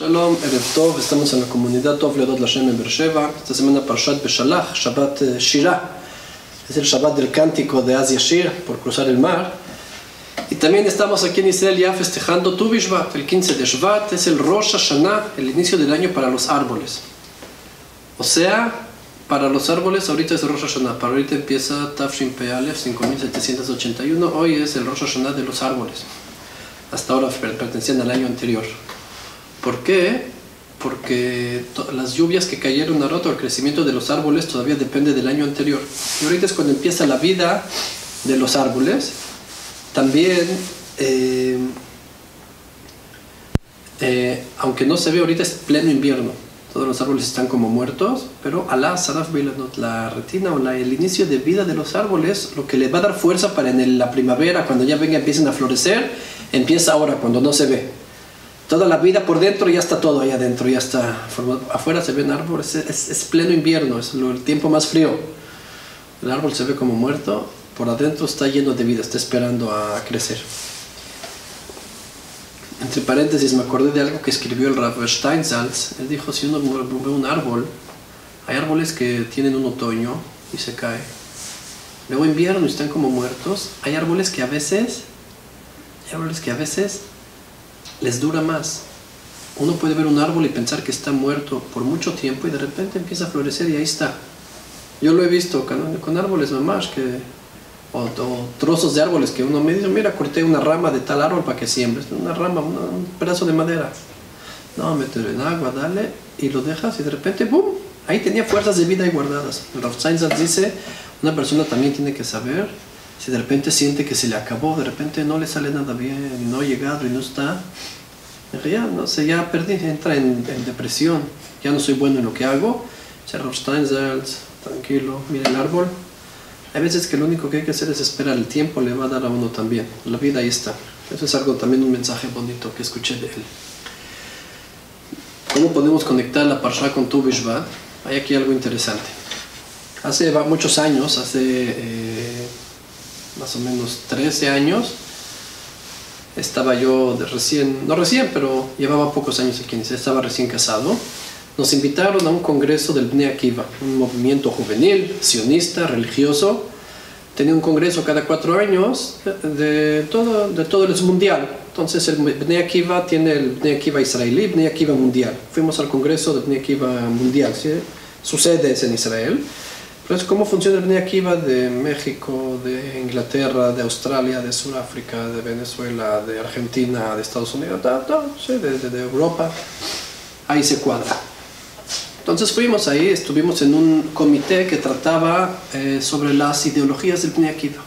Shalom, Erev Tov, estamos en la comunidad Tov Ledot Lashem en Beersheba. Esta semana Parshat Beshalach, Shabbat eh, Shirah. Es el Shabbat del cántico de Asia Shir por cruzar el mar. Y también estamos aquí en Israel ya festejando Tu Bishvat, el 15 de Shvat, es el Rosh Hashanah, el inicio del año para los árboles. O sea, para los árboles ahorita es Rosh Hashanah, para ahorita empieza Tafshin Pealef 5781, hoy es el Rosh Hashanah de los árboles. Hasta ahora pertenecían al año anterior. ¿Por qué? Porque las lluvias que cayeron a roto, el crecimiento de los árboles todavía depende del año anterior. Y ahorita es cuando empieza la vida de los árboles. También, eh, eh, aunque no se ve ahorita, es pleno invierno. Todos los árboles están como muertos, pero Alá, Saraf la retina o el inicio de vida de los árboles, lo que le va a dar fuerza para en la primavera, cuando ya venga, empiecen a florecer, empieza ahora, cuando no se ve toda la vida por dentro ya está todo ahí adentro, ya está Afuera se ven árboles, es, pleno invierno, es el tiempo más frío. El árbol se ve como muerto, por adentro está lleno de vida, está esperando a crecer. Entre paréntesis, me acordé de algo que escribió el Rav Steinsaltz. Él dijo, si uno ve un árbol, hay árboles que tienen un otoño y se cae. Luego invierno y están como muertos. Hay árboles que a veces, hay árboles que a veces les dura más. Uno puede ver un árbol y pensar que está muerto por mucho tiempo y de repente empieza a florecer y ahí está. Yo lo he visto con, árboles mamás que, o, trozos de árboles que uno me dice, mira, corté una rama de tal árbol para que siembres, una rama, un pedazo de madera. No, mételo en agua, dale, y lo dejas y de repente, ¡boom! Ahí tenía fuerzas de vida ahí guardadas. El dice, una persona también tiene que saber si de repente siente que se le acabó, de repente no le sale nada bien, no ha llegado y no está, ya, no sé, ya perdí, entra en, depresión, ya no soy bueno en lo que hago, tranquilo, mira el árbol. Hay veces que lo único que hay que hacer es esperar, el tiempo le va a dar a uno también, la vida ahí está. Eso es algo también un mensaje bonito que escuché de él. ¿Cómo podemos conectar la Parsha con tu Bishvat? Hay aquí algo interesante. Hace muchos años, hace eh, más o menos 13 años, estaba yo de recién, no recién, pero llevaba pocos años aquí, estaba recién casado. Nos invitaron a un congreso del Bnei Akiva, un movimiento juvenil, sionista, religioso. Tenía un congreso cada cuatro años de todo, de todo el mundial. Entonces el Bnei Akiva tiene el Bnei Akiva israelí, Bnei Akiva mundial. Fuimos al congreso del Bnei Akiva mundial, ¿sí? su sede es en Israel. Entonces, ¿cómo funciona el Bnei Akiva de México, de Inglaterra, de Australia, de Sudáfrica, de Venezuela, de Argentina, de Estados Unidos, de, Europa? Ahí se cuadra. Entonces fuimos ahí, estuvimos en un comité que trataba eh, sobre las ideologías del Bnei Akiva.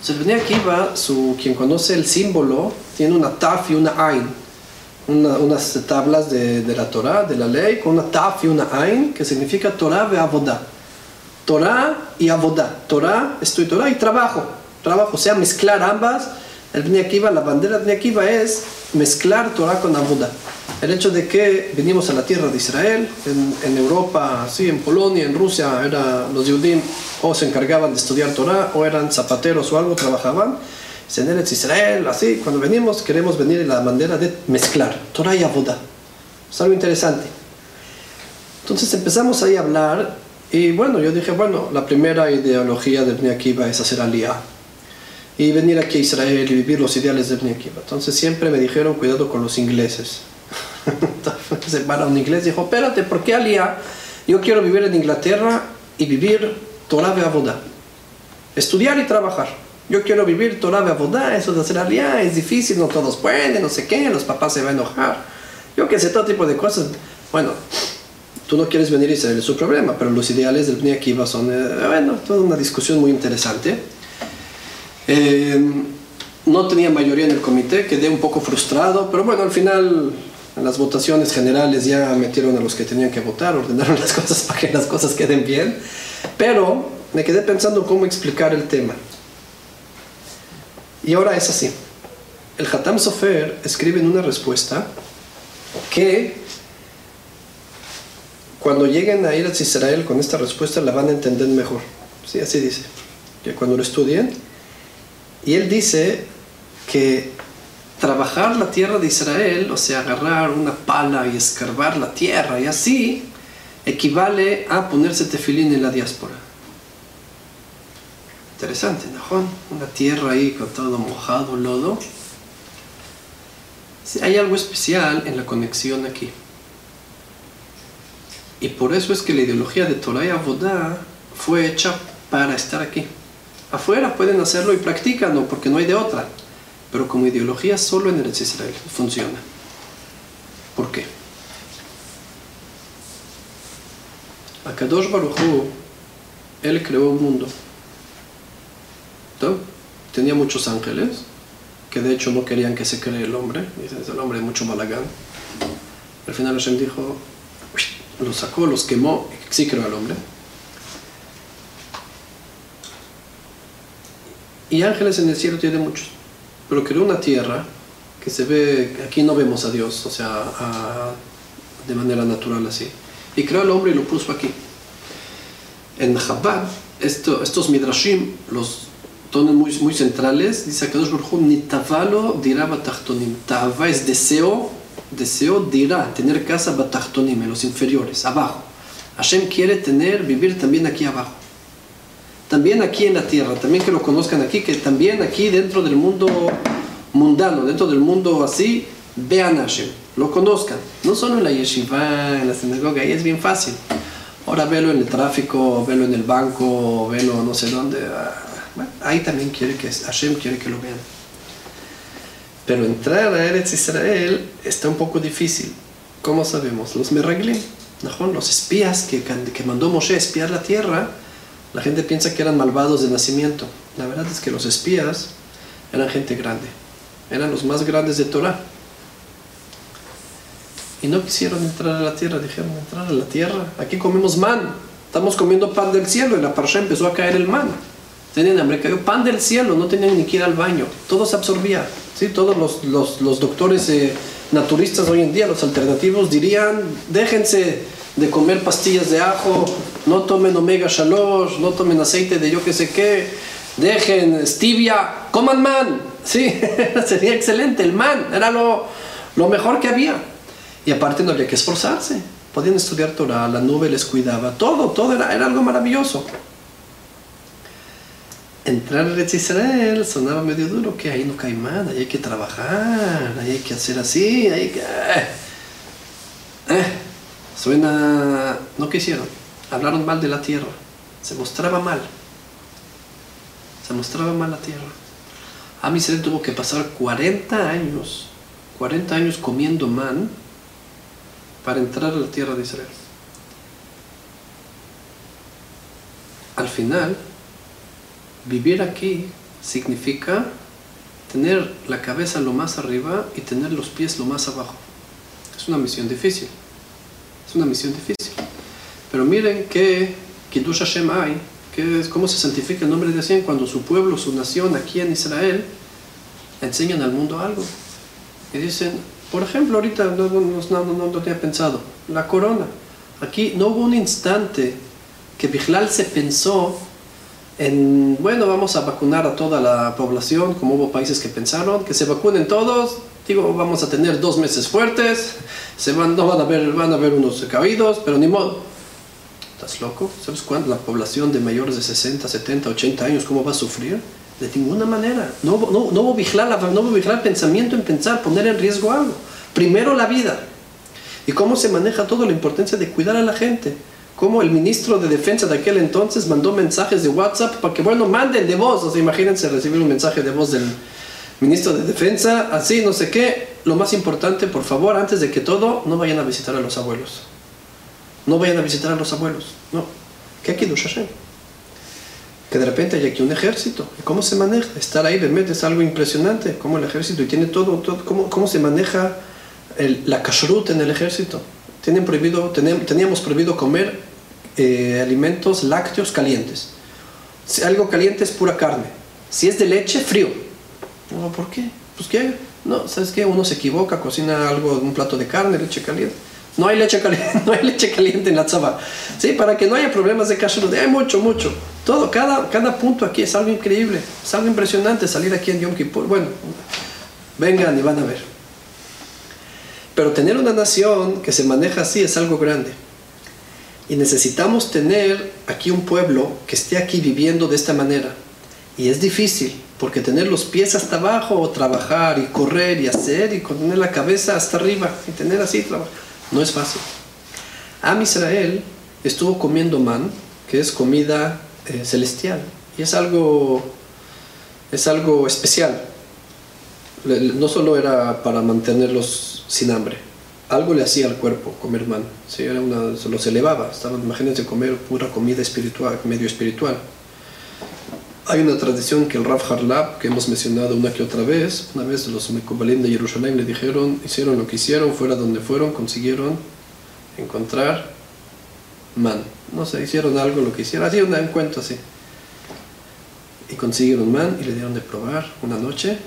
Entonces el Bnei Akiva, su, quien conoce el símbolo, tiene una taf y una ain, unas tablas de, la Torah, de la ley, con una taf y una ain, que significa Torah ve avodah Torah y Abodá. Torah, estoy Torah y trabajo. Trabajo, o sea, mezclar ambas. El Bnei la bandera de Bnei es mezclar Torah con Abodá. El hecho de que venimos a la tierra de Israel, en, Europa, sí, en Polonia, en Rusia, era, los judíos o se encargaban de estudiar Torah o eran zapateros o algo, trabajaban. En Israel, así, cuando venimos, queremos venir en la bandera de mezclar Torah y Abodá. Es algo interesante. Entonces empezamos ahí a hablar y bueno, yo dije, bueno, la primera ideología de Bnei Akiva es hacer aliyah. Y venir aquí a Israel y vivir los ideales de Bnei Akiva. Entonces siempre me dijeron, cuidado con los ingleses. Entonces para un inglés dijo, espérate, ¿por qué aliyah? Yo quiero vivir en Inglaterra y vivir Torah de Abodá. Estudiar y trabajar. Yo quiero vivir Torah de Abodá, eso de hacer aliyah es difícil, no todos pueden, no sé qué, los papás se van a enojar. Yo qué sé, todo tipo de cosas. Bueno, tú no quieres venir a Israel, es su problema, pero los ideales del Bnei Akiva son, eh, bueno, toda una discusión muy interesante. Eh, no tenía mayoría en el comité, quedé un poco frustrado, pero bueno, al final en las votaciones generales ya metieron a los que tenían que votar, ordenaron las cosas para que las cosas queden bien, pero me quedé pensando cómo explicar el tema. Y ahora es así. El Hatam Sofer escribe en una respuesta que cuando lleguen a ir a Israel con esta respuesta la van a entender mejor. Sí, así dice. Que cuando lo estudien. Y él dice que trabajar la tierra de Israel, o sea, agarrar una pala y escarbar la tierra y así, equivale a ponerse tefilín en la diáspora. Interesante, ¿no? Una tierra ahí con todo mojado, lodo. hay algo especial en la conexión aquí. Y por eso es que la ideología de Torah y Avodá fue hecha para estar aquí. Afuera pueden hacerlo y practican, porque no hay de otra. Pero como ideología solo en el Israel funciona. ¿Por qué? Akadosh Baruch él creó un mundo. Tenía muchos ángeles, que de hecho no querían que se cree el hombre. Dicen, es el hombre mucho malagán. Al final Hashem dijo, los sacó, los quemó, sí creó al hombre. Y ángeles en el cielo tiene muchos. Pero creó una tierra que se ve, aquí no vemos a Dios, o sea, de manera natural así. Y creó al hombre y lo puso aquí. En Chabad, esto, estos midrashim, los tonos muy, centrales, dice que ni tavalo dirá batachtonim. Tava es deseo, deseo dirá, tener casa batachtonim, en los inferiores, abajo. Hashem quiere tener, vivir también aquí abajo. También aquí en la tierra, también que lo conozcan aquí, que también aquí dentro del mundo mundano, dentro del mundo así, vean a Hashem, lo conozcan. No solo en la yeshiva, en la sinagoga, ahí es bien fácil. Ahora velo en el tráfico, velo en el banco, velo no sé dónde. Ah, ahí también quiere que Hashem quiere que lo vean. Pero entrar a Eretz Israel está un poco difícil. ¿Cómo sabemos? Los meraglim, los espías que, que mandó Moshe a espiar la tierra, la gente piensa que eran malvados de nacimiento. La verdad es que los espías eran gente grande. Eran los más grandes de Torah. Y no quisieron entrar a la tierra, dijeron entrar a la tierra. Aquí comemos man, estamos comiendo pan del cielo y la parasha empezó a caer el man. Tenían hambre, cayó pan del cielo, no tenían ni que ir al baño, todo se absorbía. ¿sí? Todos los, los, los doctores eh, naturistas hoy en día, los alternativos, dirían: déjense de comer pastillas de ajo, no tomen omega shalosh, no tomen aceite de yo que sé qué, dejen stevia, coman man. Sí, sería excelente, el man era lo, lo mejor que había. Y aparte no había que esforzarse. Podían estudiar Torah, la nube les cuidaba, todo, todo era, era algo maravilloso. Entrar a Israel sonaba medio duro, que ahí no cae mal, ahí hay que trabajar, ahí hay que hacer así, ahí que... Eh, eh, suena... No quisieron, hablaron mal de la tierra, se mostraba mal, se mostraba mal la tierra. A se tuvo que pasar 40 años, 40 años comiendo man, para entrar a la tierra de Israel. Al final, vivir aquí significa tener la cabeza lo más arriba y tener los pies lo más abajo. Es una misión difícil. Es una misión difícil. Pero miren que Kiddush Hashem hay, que es cómo se santifica el nombre de Hashem cuando su pueblo, su nación aquí en Israel, enseñan al mundo algo. Y dicen, por ejemplo, ahorita no, no, no, no tenía pensado, la corona. Aquí no hubo un instante que Bijlal se pensó en, bueno, vamos a vacunar a toda la población, como hubo países que pensaron, que se vacunen todos, digo, vamos a tener dos meses fuertes, se van, no van a ver, van a ver unos caídos, pero ni modo. ¿Estás loco? ¿Sabes cuándo la población de mayores de 60, 70, 80 años, cómo va a sufrir? De ninguna manera. No, no, no hubo vigilar, no hubo vigilar pensamiento en pensar, poner en riesgo algo. Primero la vida. Y cómo se maneja todo la importancia de cuidar a la gente. Cómo el ministro de defensa de aquel entonces mandó mensajes de WhatsApp para que, bueno, manden de voz. O sea, imagínense recibir un mensaje de voz del ministro de defensa, así, no sé qué. Lo más importante, por favor, antes de que todo, no vayan a visitar a los abuelos. No vayan a visitar a los abuelos. No. ¿Qué aquí, Hashem? que de repente hay aquí un ejército. ¿Cómo se maneja? Estar ahí realmente es algo impresionante, cómo el ejército y tiene todo, todo cómo, cómo se maneja la kashrut en el ejército. Tienen prohibido, teníamos prohibido comer eh, alimentos lácteos calientes. Si algo caliente es pura carne. Si es de leche, frío. ¿Por qué? Pues qué, no, ¿sabes qué? Uno se equivoca, cocina algo, un plato de carne, leche caliente. No hay leche caliente, no hay leche caliente en la tzaba. Sí, para que no haya problemas de kashrut. Hay mucho, mucho. Todo, cada, cada punto aquí es algo increíble, es algo impresionante salir aquí en Yom Kippur. Bueno, Vengan y van a ver. Pero tener una nación que se maneja así es algo grande. Y necesitamos tener aquí un pueblo que esté aquí viviendo de esta manera. Y es difícil, porque tener los pies hasta abajo, o trabajar y correr y hacer, y tener la cabeza hasta arriba, y tener así trabajo, no es fácil. Am Israel estuvo comiendo man, que es comida eh, celestial, y es algo, es algo especial. No solo era para mantenerlos sin hambre, algo le hacía al cuerpo comer man, ¿sí? era una, se los elevaba, estaban, imagínense comer pura comida espiritual, medio espiritual. Hay una tradición que el Rav Harlab, que hemos mencionado una que otra vez, una vez los Mekubalim de Jerusalén le dijeron, hicieron lo que hicieron, fuera donde fueron, consiguieron encontrar man. No sé, hicieron algo, lo que hicieron, así un cuento así. Y consiguieron man y le dieron de probar una noche.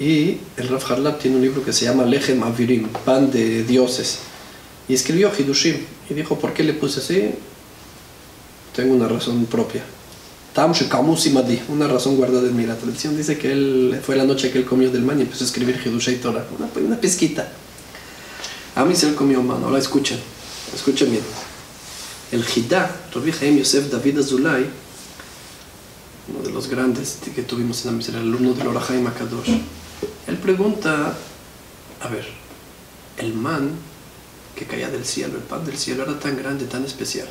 Y el Rav Harlab tiene un libro que se llama Lechem Avirim, pan de dioses. Y escribió Hidushim. Y dijo, ¿por qué le puse así? Tengo una razón propia. Tam Madi, una razón guardada en mí. La tradición dice que él fue la noche que él comió del man y empezó a escribir Hidushei Torah, una, una pesquita. A mí se él comió man, ahora escuchen, escuchen bien. El Hidá, Rabbi Haim Yosef David Azulay, uno de los grandes que tuvimos en la el alumno del Orahaim Akadosh, pregunta, a ver, el man que caía del cielo, el pan del cielo era tan grande, tan especial.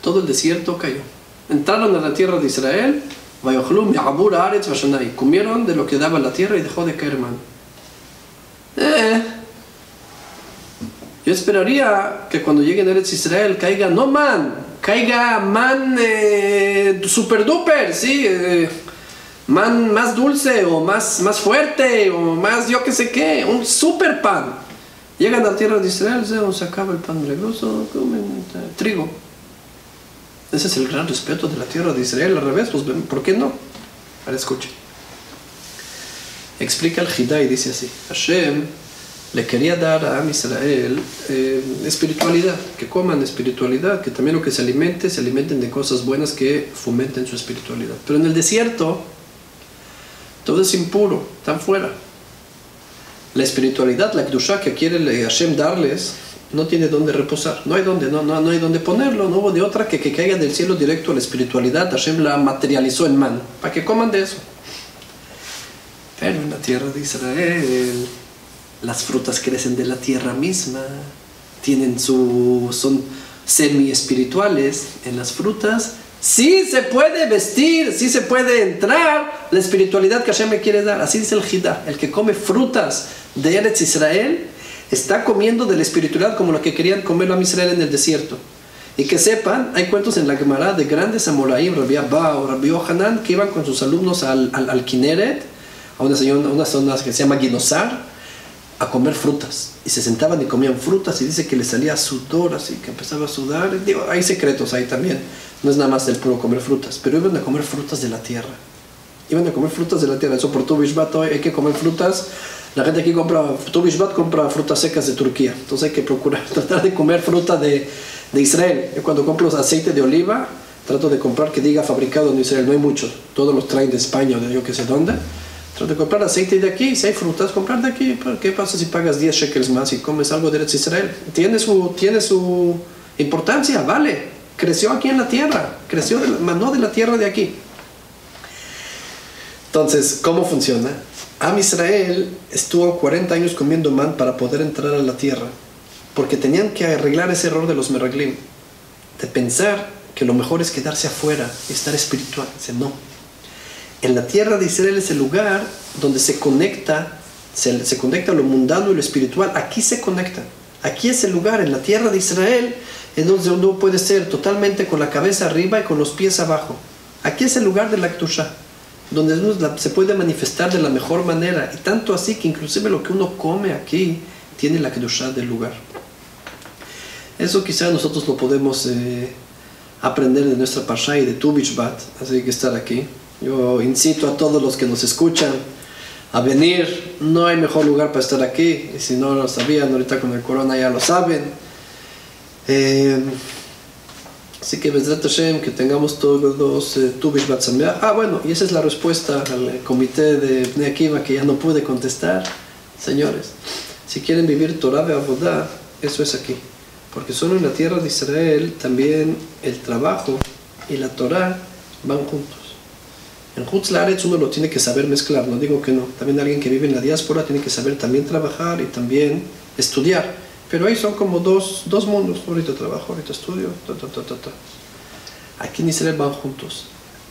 Todo el desierto cayó entraron a la tierra de Israel, comieron de lo que daba la tierra y dejó de caer man. Eh, yo esperaría que cuando lleguen Eretz Israel caiga, no man, caiga man eh, super duper, sí, eh, man más dulce o más, más fuerte o más yo que sé qué, un super pan. Llegan a la tierra de Israel, se acaba el pan regoso, comen trigo. Ese es el gran respeto de la tierra de Israel. Al revés, pues, ¿por qué no? Ahora escuchen. Explica el Hidá y dice así: Hashem le quería dar a Israel eh, espiritualidad, que coman espiritualidad, que también lo que se alimente, se alimenten de cosas buenas que fomenten su espiritualidad. Pero en el desierto, todo es impuro, están fuera. La espiritualidad, la Kdusha que quiere Hashem darles, no tiene dónde reposar, no hay dónde, no, no, no hay dónde ponerlo, no hubo de otra que que caiga del cielo directo a la espiritualidad, Hashem la materializó en man, para que coman de eso. Pero en la tierra de Israel, las frutas crecen de la tierra misma, tienen su, son semi espirituales, en las frutas sí se puede vestir, sí se puede entrar la espiritualidad que Hashem me quiere dar, así dice el Jidá, el que come frutas de Eretz Israel, está comiendo de la espiritualidad como lo que querían comer a Israel en el desierto. Y que sepan, hay cuentos en la Gemara de grandes Amoraim, Rabbi Abba o Rabbi Ohanan, que iban con sus alumnos al, al, al Kineret, a una, una zona que se llama Guinosar, a comer frutas. Y se sentaban y comían frutas y dice que les salía sudor, así que empezaba a sudar. Digo, hay secretos ahí también. No es nada más del puro comer frutas, pero iban a comer frutas de la tierra. Iban a comer frutas de la tierra. Eso por tu Bishbat hay que comer frutas la gente aquí compra, tu compra frutas secas de Turquía. Entonces hay que procurar, tratar de comer fruta de, de Israel. Yo cuando compro aceite de oliva, trato de comprar que diga fabricado en Israel. No hay muchos. Todos los traen de España o de yo que sé dónde. Trato de comprar aceite de aquí. Si hay frutas, comprar de aquí. ¿Qué pasa si pagas 10 shekels más y comes algo de Israel? Tiene su, tiene su importancia, vale. Creció aquí en la tierra. Creció, de no de la tierra de aquí. Entonces, ¿cómo funciona? Am Israel estuvo 40 años comiendo man para poder entrar a la tierra, porque tenían que arreglar ese error de los meraglim, de pensar que lo mejor es quedarse afuera y estar espiritual. Dice, no. En la tierra de Israel es el lugar donde se conecta, se, conecta lo mundano y lo espiritual. Aquí se conecta. Aquí es el lugar, en la tierra de Israel, en donde uno puede ser totalmente con la cabeza arriba y con los pies abajo. Aquí es el lugar de la Aktusha donde se puede manifestar de la mejor manera, y tanto así que inclusive lo que uno come aquí tiene la kedushá del lugar. Eso quizá nosotros lo podemos eh, aprender de nuestra parsha y de tu Bishbat, así que estar aquí. Yo incito a todos los que nos escuchan a venir, no hay mejor lugar para estar aquí, y si no lo sabían, ahorita con el corona ya lo saben. Eh, Así que Bezrat Hashem, que tengamos todos eh, Tu Bishvat Sameach. Ah, bueno, y esa es la respuesta al eh, comité de Akiva que ya no pude contestar. Señores, si quieren vivir Torah de Abodá, eso es aquí. Porque solo en la tierra de Israel también el trabajo y la Torah van juntos. En Hutz uno lo tiene que saber mezclar, no digo que no. También alguien que vive en la diáspora tiene que saber también trabajar y también estudiar. Pero ahí son como dos, dos mundos. Ahorita trabajo, ahorita estudio. Ta, ta, ta, ta, Aquí en Israel van juntos.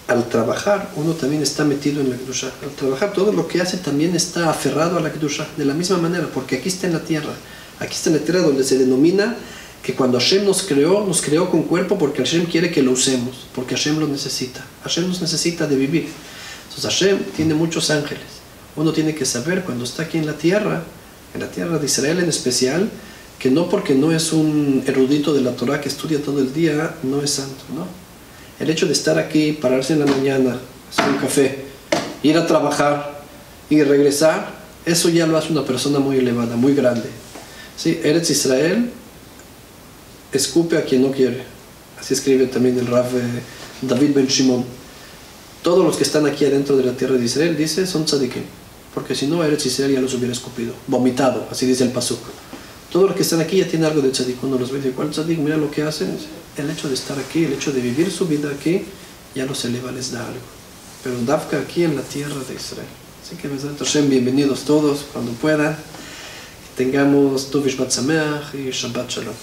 Al trabajar, uno también está metido en la Kedusha. Al trabajar, todo lo que hace también está aferrado a la Kedusha. De la misma manera, porque aquí está en la tierra. Aquí está en la tierra donde se denomina que cuando Hashem nos creó, nos creó con cuerpo porque Hashem quiere que lo usemos, porque Hashem lo necesita. Hashem nos necesita de vivir. Entonces Hashem tiene muchos ángeles. Uno tiene que saber cuando está aquí en la tierra, en la tierra de Israel en especial, que no porque no es un erudito de la Torah que estudia todo el día, no es santo, ¿no? El hecho de estar aquí, pararse en la mañana, hacer un café, ir a trabajar y regresar, eso ya lo hace una persona muy elevada, muy grande. ¿Sí? Eretz Israel escupe a quien no quiere. Así escribe también el Rav eh, David Ben Shimon. Todos los que están aquí adentro de la tierra de Israel, dice, son tzadikim. Porque si no, Eretz Israel ya los hubiera escupido, vomitado, así dice el Pasuk. Todos los que están aquí ya tienen algo de tzadik. Cuando los ve, dice, ¿cuál tzadik? Mira lo que hacen. El hecho de estar aquí, el hecho de vivir su vida aquí, ya los eleva, les da algo. Pero Dafka aquí en la tierra de Israel. Así que, bienvenidos todos cuando puedan. Tengamos Tuvish Bat y Shabbat Shalom.